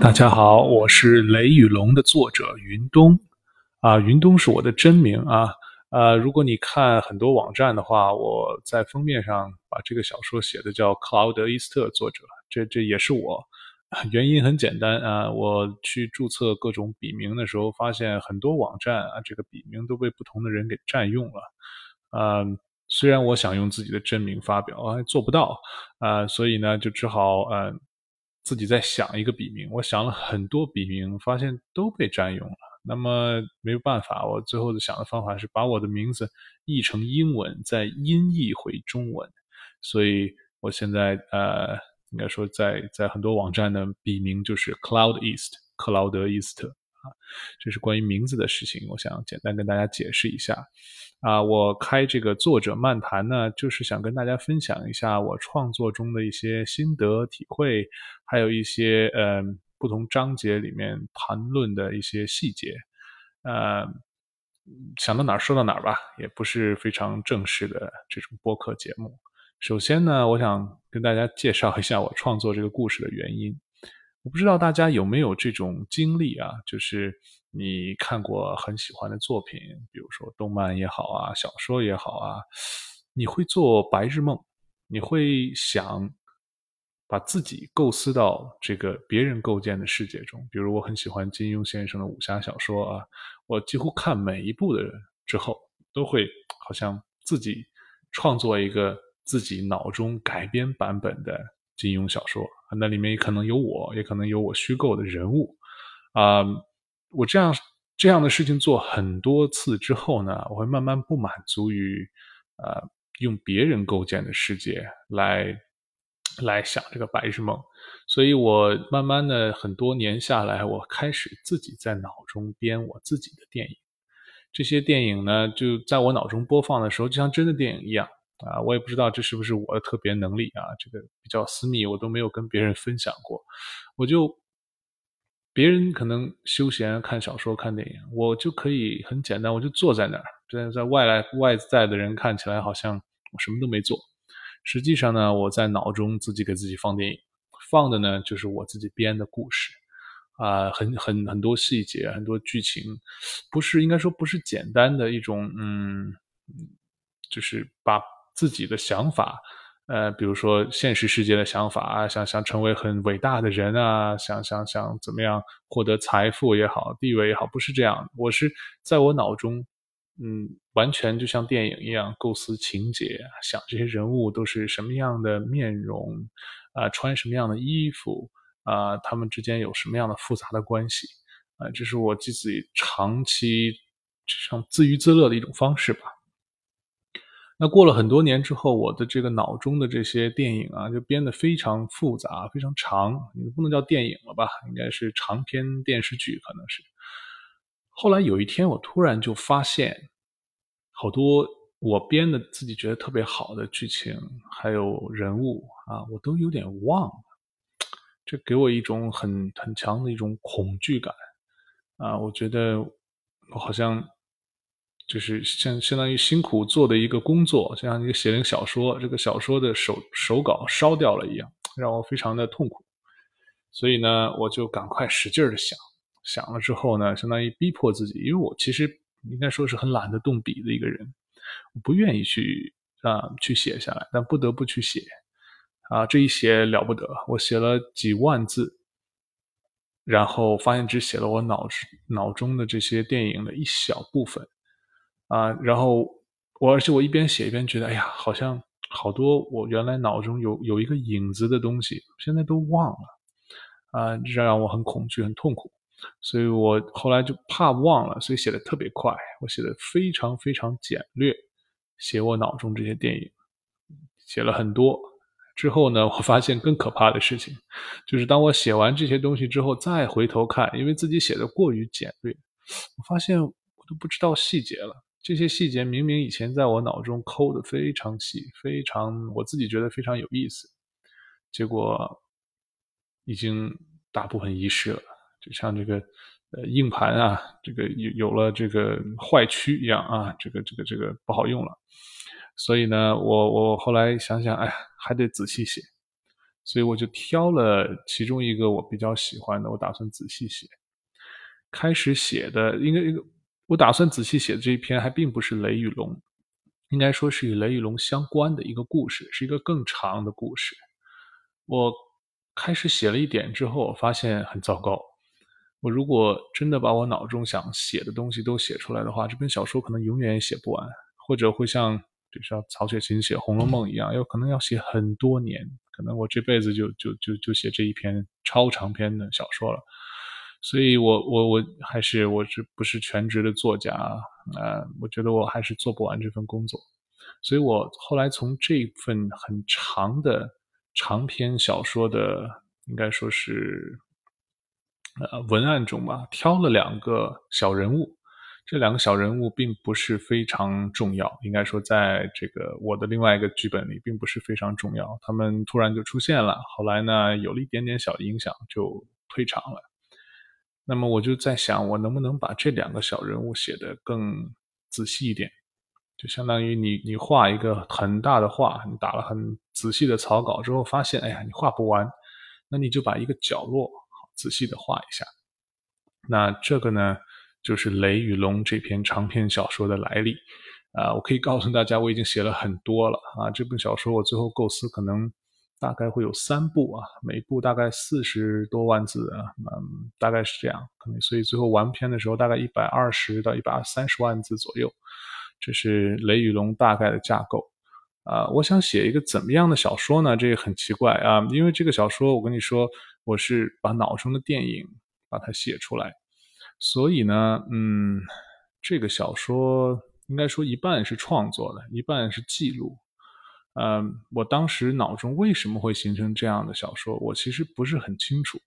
大家好，我是《雷与龙》的作者云东，啊，云东是我的真名啊，呃，如果你看很多网站的话，我在封面上把这个小说写的叫克劳德·伊斯特作者，这这也是我。原因很简单啊，我去注册各种笔名的时候，发现很多网站啊，这个笔名都被不同的人给占用了，嗯。虽然我想用自己的真名发表，啊，做不到，啊，所以呢，就只好呃自己在想一个笔名。我想了很多笔名，发现都被占用了。那么没有办法，我最后的想的方法是把我的名字译成英文，再音译回中文。所以我现在呃，应该说在在很多网站的笔名就是 Cloud East，克劳德·伊斯特。这是关于名字的事情，我想简单跟大家解释一下。啊，我开这个作者漫谈呢，就是想跟大家分享一下我创作中的一些心得体会，还有一些嗯不同章节里面谈论的一些细节。呃，想到哪儿说到哪儿吧，也不是非常正式的这种播客节目。首先呢，我想跟大家介绍一下我创作这个故事的原因。我不知道大家有没有这种经历啊，就是你看过很喜欢的作品，比如说动漫也好啊，小说也好啊，你会做白日梦，你会想把自己构思到这个别人构建的世界中。比如我很喜欢金庸先生的武侠小说啊，我几乎看每一部的之后，都会好像自己创作一个自己脑中改编版本的金庸小说。那里面也可能有我，也可能有我虚构的人物，啊，我这样这样的事情做很多次之后呢，我会慢慢不满足于，呃，用别人构建的世界来来想这个白日梦，所以我慢慢的很多年下来，我开始自己在脑中编我自己的电影，这些电影呢，就在我脑中播放的时候，就像真的电影一样。啊，我也不知道这是不是我的特别能力啊，这个比较私密，我都没有跟别人分享过。我就别人可能休闲看小说、看电影，我就可以很简单，我就坐在那儿，在在外来外在的人看起来好像我什么都没做，实际上呢，我在脑中自己给自己放电影，放的呢就是我自己编的故事啊，很很很多细节，很多剧情，不是应该说不是简单的一种嗯，就是把。自己的想法，呃，比如说现实世界的想法啊，想想成为很伟大的人啊，想想想怎么样获得财富也好，地位也好，不是这样。我是在我脑中，嗯，完全就像电影一样构思情节，想这些人物都是什么样的面容，啊，穿什么样的衣服，啊，他们之间有什么样的复杂的关系，啊，这是我自己长期像自娱自乐的一种方式吧。那过了很多年之后，我的这个脑中的这些电影啊，就编得非常复杂、非常长，你不能叫电影了吧？应该是长篇电视剧，可能是。后来有一天，我突然就发现，好多我编的自己觉得特别好的剧情，还有人物啊，我都有点忘了。这给我一种很很强的一种恐惧感啊！我觉得我好像。就是相相当于辛苦做的一个工作，就像一个写了一个小说，这个小说的手手稿烧掉了一样，让我非常的痛苦。所以呢，我就赶快使劲的想，想了之后呢，相当于逼迫自己，因为我其实应该说是很懒得动笔的一个人，我不愿意去啊去写下来，但不得不去写啊。这一写了不得，我写了几万字，然后发现只写了我脑脑中的这些电影的一小部分。啊，然后我而且我一边写一边觉得，哎呀，好像好多我原来脑中有有一个影子的东西，现在都忘了，啊，这让我很恐惧、很痛苦，所以我后来就怕忘了，所以写的特别快，我写的非常非常简略，写我脑中这些电影，写了很多之后呢，我发现更可怕的事情，就是当我写完这些东西之后，再回头看，因为自己写的过于简略，我发现我都不知道细节了。这些细节明明以前在我脑中抠的非常细，非常我自己觉得非常有意思，结果已经大部分遗失了，就像这个呃硬盘啊，这个有有了这个坏区一样啊，这个这个这个不好用了。所以呢，我我后来想想，哎，还得仔细写，所以我就挑了其中一个我比较喜欢的，我打算仔细写。开始写的应该一个，我打算仔细写的这一篇还并不是雷与龙，应该说是与雷与龙相关的一个故事，是一个更长的故事。我开始写了一点之后，我发现很糟糕。我如果真的把我脑中想写的东西都写出来的话，这本小说可能永远也写不完，或者会像比如说曹雪芹写《红楼梦》一样，有可能要写很多年，可能我这辈子就就就就写这一篇超长篇的小说了。所以，我我我还是我是不是全职的作家啊？我觉得我还是做不完这份工作。所以我后来从这份很长的长篇小说的，应该说是。呃，文案中吧，挑了两个小人物，这两个小人物并不是非常重要，应该说，在这个我的另外一个剧本里，并不是非常重要。他们突然就出现了，后来呢，有了一点点小影响，就退场了。那么我就在想，我能不能把这两个小人物写得更仔细一点？就相当于你你画一个很大的画，你打了很仔细的草稿之后，发现，哎呀，你画不完，那你就把一个角落好。仔细的画一下，那这个呢，就是《雷与龙》这篇长篇小说的来历啊。我可以告诉大家，我已经写了很多了啊。这本小说我最后构思可能大概会有三部啊，每部大概四十多万字啊，嗯，大概是这样。可能所以最后完篇的时候，大概一百二十到一百三十万字左右。这是《雷与龙》大概的架构啊。我想写一个怎么样的小说呢？这个很奇怪啊，因为这个小说，我跟你说。我是把脑中的电影把它写出来，所以呢，嗯，这个小说应该说一半是创作的，一半是记录。嗯，我当时脑中为什么会形成这样的小说，我其实不是很清楚。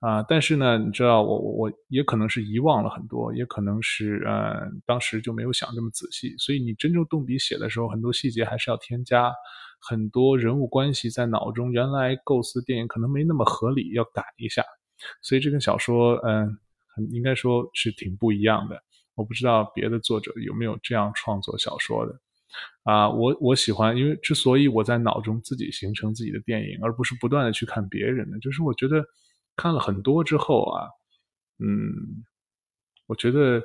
啊，但是呢，你知道，我我我也可能是遗忘了很多，也可能是呃，当时就没有想这么仔细。所以你真正动笔写的时候，很多细节还是要添加。很多人物关系在脑中原来构思电影可能没那么合理，要改一下，所以这跟小说，嗯，很应该说是挺不一样的。我不知道别的作者有没有这样创作小说的，啊，我我喜欢，因为之所以我在脑中自己形成自己的电影，而不是不断的去看别人的，就是我觉得看了很多之后啊，嗯，我觉得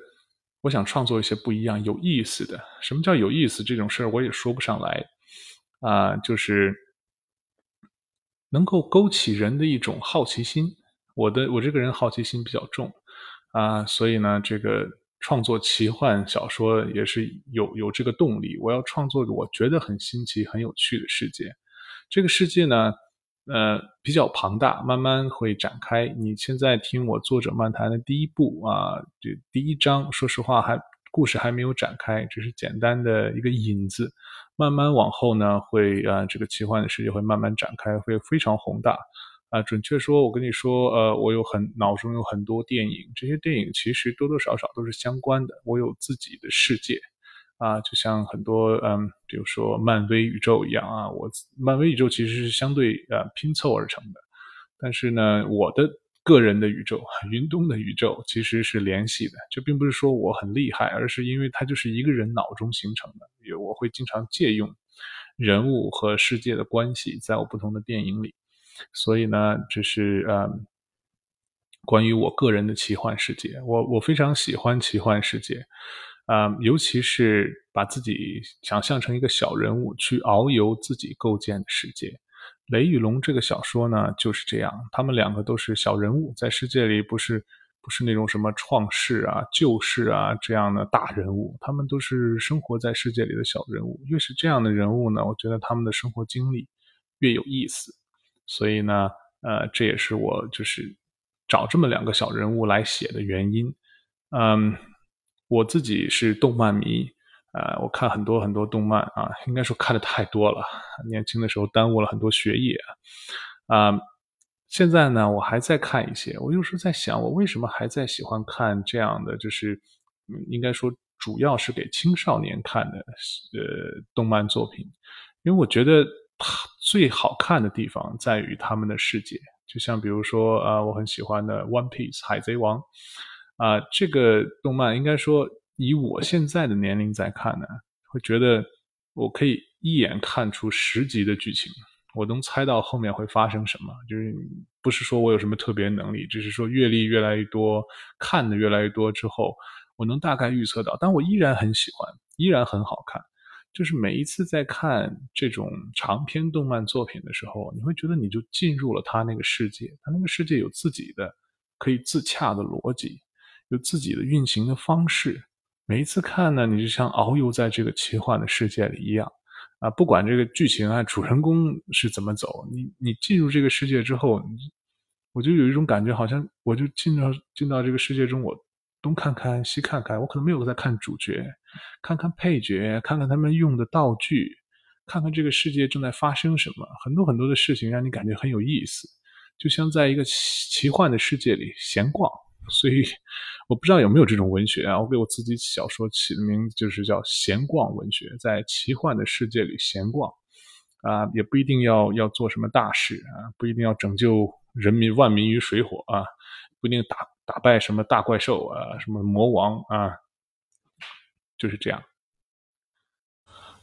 我想创作一些不一样、有意思的。什么叫有意思？这种事儿我也说不上来。啊，就是能够勾起人的一种好奇心。我的我这个人好奇心比较重啊，所以呢，这个创作奇幻小说也是有有这个动力。我要创作我觉得很新奇、很有趣的世界。这个世界呢，呃，比较庞大，慢慢会展开。你现在听我作者漫谈的第一部啊，这第一章，说实话还故事还没有展开，只是简单的一个引子。慢慢往后呢，会啊，这个奇幻的世界会慢慢展开，会非常宏大啊。准确说，我跟你说，呃，我有很脑中有很多电影，这些电影其实多多少少都是相关的。我有自己的世界啊，就像很多嗯，比如说漫威宇宙一样啊。我漫威宇宙其实是相对呃拼凑而成的，但是呢，我的。个人的宇宙，云东的宇宙其实是联系的，这并不是说我很厉害，而是因为它就是一个人脑中形成的。也我会经常借用人物和世界的关系，在我不同的电影里。所以呢，这是呃关于我个人的奇幻世界。我我非常喜欢奇幻世界，啊，尤其是把自己想象成一个小人物，去遨游自己构建的世界。《雷与龙》这个小说呢，就是这样。他们两个都是小人物，在世界里不是不是那种什么创世啊、救世啊这样的大人物，他们都是生活在世界里的小人物。越是这样的人物呢，我觉得他们的生活经历越有意思。所以呢，呃，这也是我就是找这么两个小人物来写的原因。嗯，我自己是动漫迷。呃，我看很多很多动漫啊，应该说看的太多了。年轻的时候耽误了很多学业啊。现在呢，我还在看一些。我有时候在想，我为什么还在喜欢看这样的，就是应该说主要是给青少年看的呃动漫作品？因为我觉得它最好看的地方在于他们的世界。就像比如说啊，我很喜欢的《One Piece》海贼王啊，这个动漫应该说。以我现在的年龄在看呢，会觉得我可以一眼看出十集的剧情我能猜到后面会发生什么。就是不是说我有什么特别能力，只是说阅历越来越多，看的越来越多之后，我能大概预测到。但我依然很喜欢，依然很好看。就是每一次在看这种长篇动漫作品的时候，你会觉得你就进入了他那个世界，他那个世界有自己的可以自洽的逻辑，有自己的运行的方式。每一次看呢，你就像遨游在这个奇幻的世界里一样。啊，不管这个剧情啊，主人公是怎么走，你你进入这个世界之后，我就有一种感觉，好像我就进到进到这个世界中，我东看看西看看，我可能没有在看主角，看看配角，看看他们用的道具，看看这个世界正在发生什么，很多很多的事情让你感觉很有意思，就像在一个奇幻的世界里闲逛。所以，我不知道有没有这种文学啊？我给我自己小说起的名字就是叫“闲逛文学”，在奇幻的世界里闲逛，啊，也不一定要要做什么大事啊，不一定要拯救人民万民于水火啊，不一定打打败什么大怪兽啊，什么魔王啊，就是这样。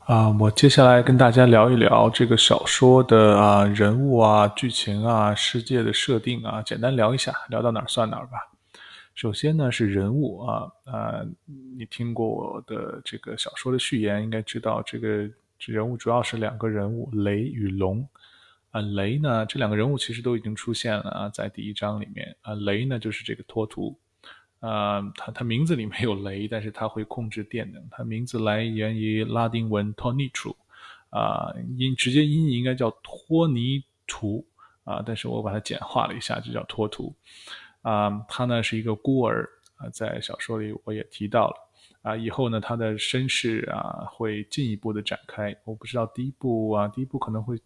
啊，我接下来跟大家聊一聊这个小说的啊人物啊、剧情啊、世界的设定啊，简单聊一下，聊到哪儿算哪儿吧。首先呢是人物啊，呃，你听过我的这个小说的序言，应该知道这个人物主要是两个人物，雷与龙。啊，雷呢，这两个人物其实都已经出现了啊，在第一章里面啊，雷呢就是这个托图，啊，他他名字里没有雷，但是他会控制电能，他名字来源于拉丁文 “tonitru”，啊，音直接音译应该叫托尼图啊，但是我把它简化了一下，就叫托图。啊，他呢是一个孤儿啊，在小说里我也提到了啊。以后呢，他的身世啊会进一步的展开。我不知道第一部啊，第一部可能会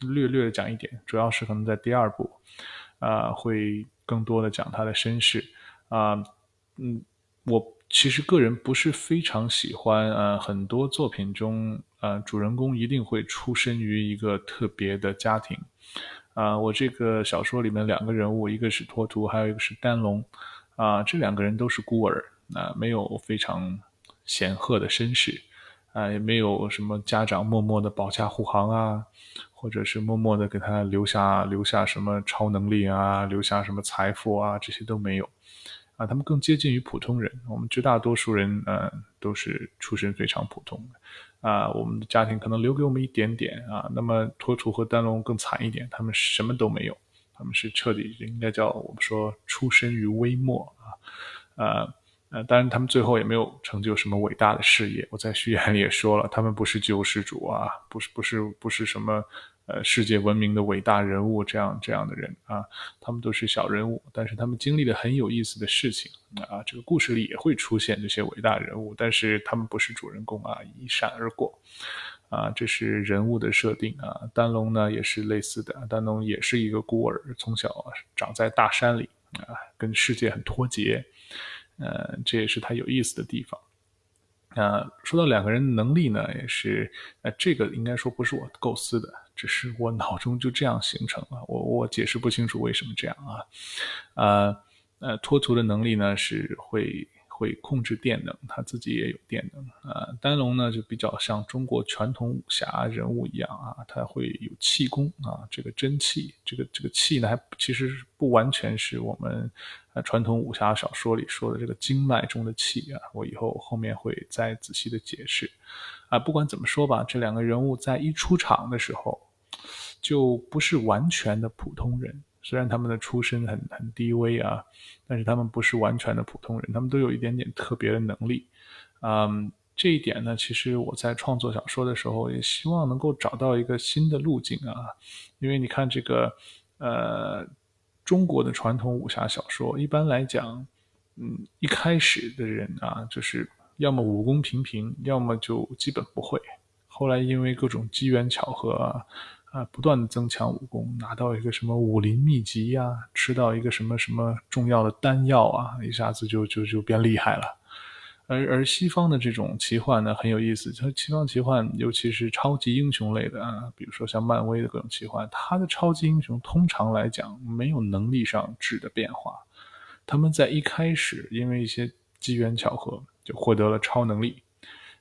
略略的讲一点，主要是可能在第二部啊会更多的讲他的身世啊。嗯，我其实个人不是非常喜欢呃很多作品中呃主人公一定会出身于一个特别的家庭。啊，我这个小说里面两个人物，一个是托图，还有一个是丹龙，啊，这两个人都是孤儿，啊，没有非常显赫的身世，啊，也没有什么家长默默的保驾护航啊，或者是默默的给他留下留下什么超能力啊，留下什么财富啊，这些都没有，啊，他们更接近于普通人，我们绝大多数人，呃，都是出身非常普通的。啊，我们的家庭可能留给我们一点点啊。那么托图和丹龙更惨一点，他们什么都没有，他们是彻底应该叫我们说出身于微末啊。呃呃，当然他们最后也没有成就什么伟大的事业。我在序言里也说了，他们不是救世主啊，不是不是不是什么。呃，世界闻名的伟大人物，这样这样的人啊，他们都是小人物，但是他们经历了很有意思的事情啊。这个故事里也会出现这些伟大人物，但是他们不是主人公啊，一闪而过啊。这是人物的设定啊。丹龙呢也是类似的，丹龙也是一个孤儿，从小长在大山里啊，跟世界很脱节，呃，这也是他有意思的地方。啊，说到两个人能力呢，也是，呃，这个应该说不是我构思的。只是我脑中就这样形成了，我我解释不清楚为什么这样啊，呃呃，脱图的能力呢是会会控制电能，他自己也有电能啊。丹龙呢就比较像中国传统武侠人物一样啊，他会有气功啊，这个真气，这个这个气呢还其实不完全是我们呃传统武侠小说里说的这个经脉中的气啊，我以后后面会再仔细的解释啊。不管怎么说吧，这两个人物在一出场的时候。就不是完全的普通人，虽然他们的出身很很低微啊，但是他们不是完全的普通人，他们都有一点点特别的能力。嗯，这一点呢，其实我在创作小说的时候，也希望能够找到一个新的路径啊，因为你看这个，呃，中国的传统武侠小说，一般来讲，嗯，一开始的人啊，就是要么武功平平，要么就基本不会，后来因为各种机缘巧合啊。啊，不断的增强武功，拿到一个什么武林秘籍呀，吃到一个什么什么重要的丹药啊，一下子就就就变厉害了。而而西方的这种奇幻呢，很有意思。它西方奇幻，尤其是超级英雄类的啊，比如说像漫威的各种奇幻，它的超级英雄通常来讲没有能力上质的变化，他们在一开始因为一些机缘巧合就获得了超能力，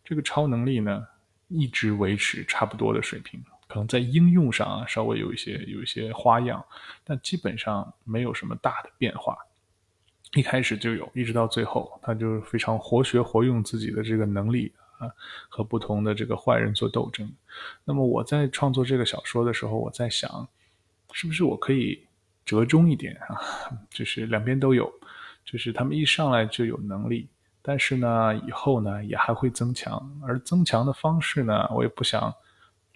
这个超能力呢一直维持差不多的水平。可能在应用上啊稍微有一些有一些花样，但基本上没有什么大的变化。一开始就有，一直到最后，他就非常活学活用自己的这个能力啊，和不同的这个坏人做斗争。那么我在创作这个小说的时候，我在想，是不是我可以折中一点啊？就是两边都有，就是他们一上来就有能力，但是呢，以后呢也还会增强，而增强的方式呢，我也不想，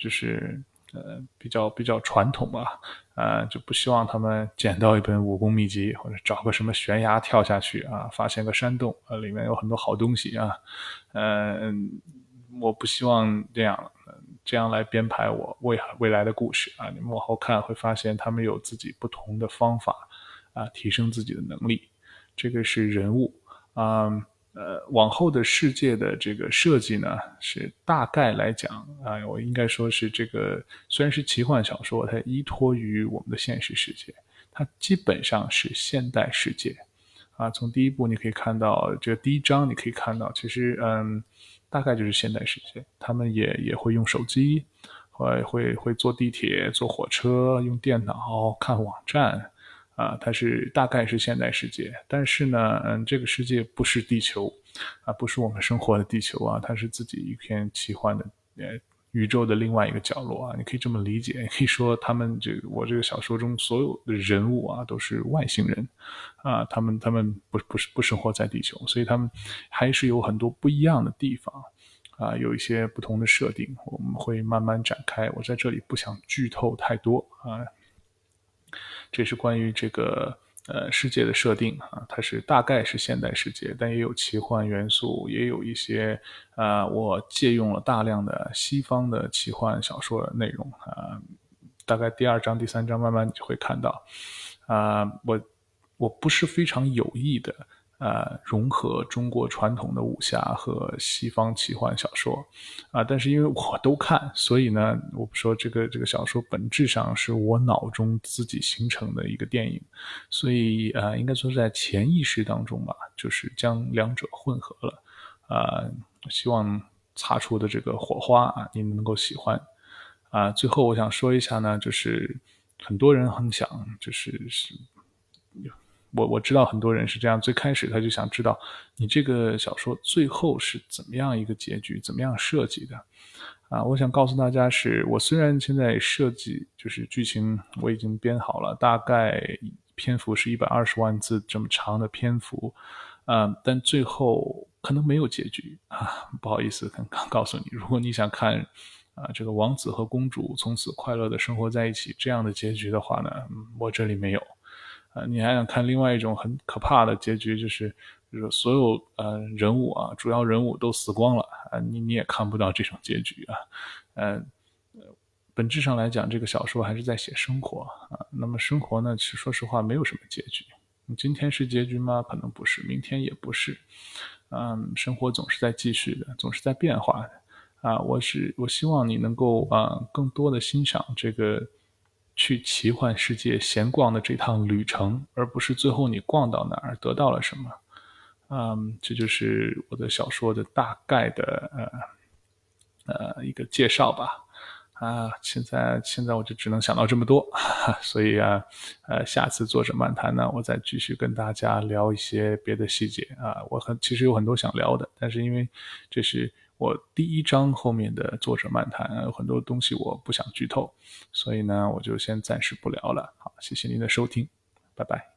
就是呃比较比较传统吧。呃，就不希望他们捡到一本武功秘籍，或者找个什么悬崖跳下去啊，发现个山洞，呃，里面有很多好东西啊。嗯，我不希望这样，这样来编排我未未来的故事啊。你们往后看会发现，他们有自己不同的方法啊，提升自己的能力。这个是人物啊。呃，往后的世界的这个设计呢，是大概来讲啊，我应该说是这个虽然是奇幻小说，它依托于我们的现实世界，它基本上是现代世界啊。从第一部你可以看到，这第一章你可以看到，其实嗯，大概就是现代世界，他们也也会用手机，会会会坐地铁、坐火车，用电脑看网站。啊，它是大概是现代世界，但是呢，嗯，这个世界不是地球，啊，不是我们生活的地球啊，它是自己一片奇幻的呃宇宙的另外一个角落啊，你可以这么理解，可以说他们这个我这个小说中所有的人物啊都是外星人，啊，他们他们不不是不生活在地球，所以他们还是有很多不一样的地方，啊，有一些不同的设定，我们会慢慢展开，我在这里不想剧透太多啊。这是关于这个呃世界的设定啊，它是大概是现代世界，但也有奇幻元素，也有一些啊，我借用了大量的西方的奇幻小说内容啊，大概第二章、第三章慢慢你就会看到啊，我我不是非常有意的。呃，融合中国传统的武侠和西方奇幻小说，啊，但是因为我都看，所以呢，我不说这个这个小说本质上是我脑中自己形成的一个电影，所以呃，应该说是在潜意识当中吧，就是将两者混合了，啊，希望擦出的这个火花啊，你们能够喜欢，啊，最后我想说一下呢，就是很多人很想就是是。我我知道很多人是这样，最开始他就想知道你这个小说最后是怎么样一个结局，怎么样设计的，啊，我想告诉大家是，我虽然现在设计就是剧情我已经编好了，大概篇幅是一百二十万字这么长的篇幅，啊，但最后可能没有结局啊，不好意思，刚刚告诉你，如果你想看啊这个王子和公主从此快乐的生活在一起这样的结局的话呢，我这里没有。啊，你还想看另外一种很可怕的结局，就是就是所有呃人物啊，主要人物都死光了啊，你你也看不到这种结局啊，嗯，本质上来讲，这个小说还是在写生活啊。那么生活呢，其实说实话没有什么结局。今天是结局吗？可能不是，明天也不是。嗯，生活总是在继续的，总是在变化的。啊，我是我希望你能够啊，更多的欣赏这个。去奇幻世界闲逛的这趟旅程，而不是最后你逛到哪儿得到了什么。嗯，这就是我的小说的大概的呃呃一个介绍吧。啊，现在现在我就只能想到这么多，所以啊，呃，下次作者漫谈呢，我再继续跟大家聊一些别的细节啊。我很其实有很多想聊的，但是因为这是。我第一章后面的作者漫谈有很多东西我不想剧透，所以呢，我就先暂时不聊了。好，谢谢您的收听，拜拜。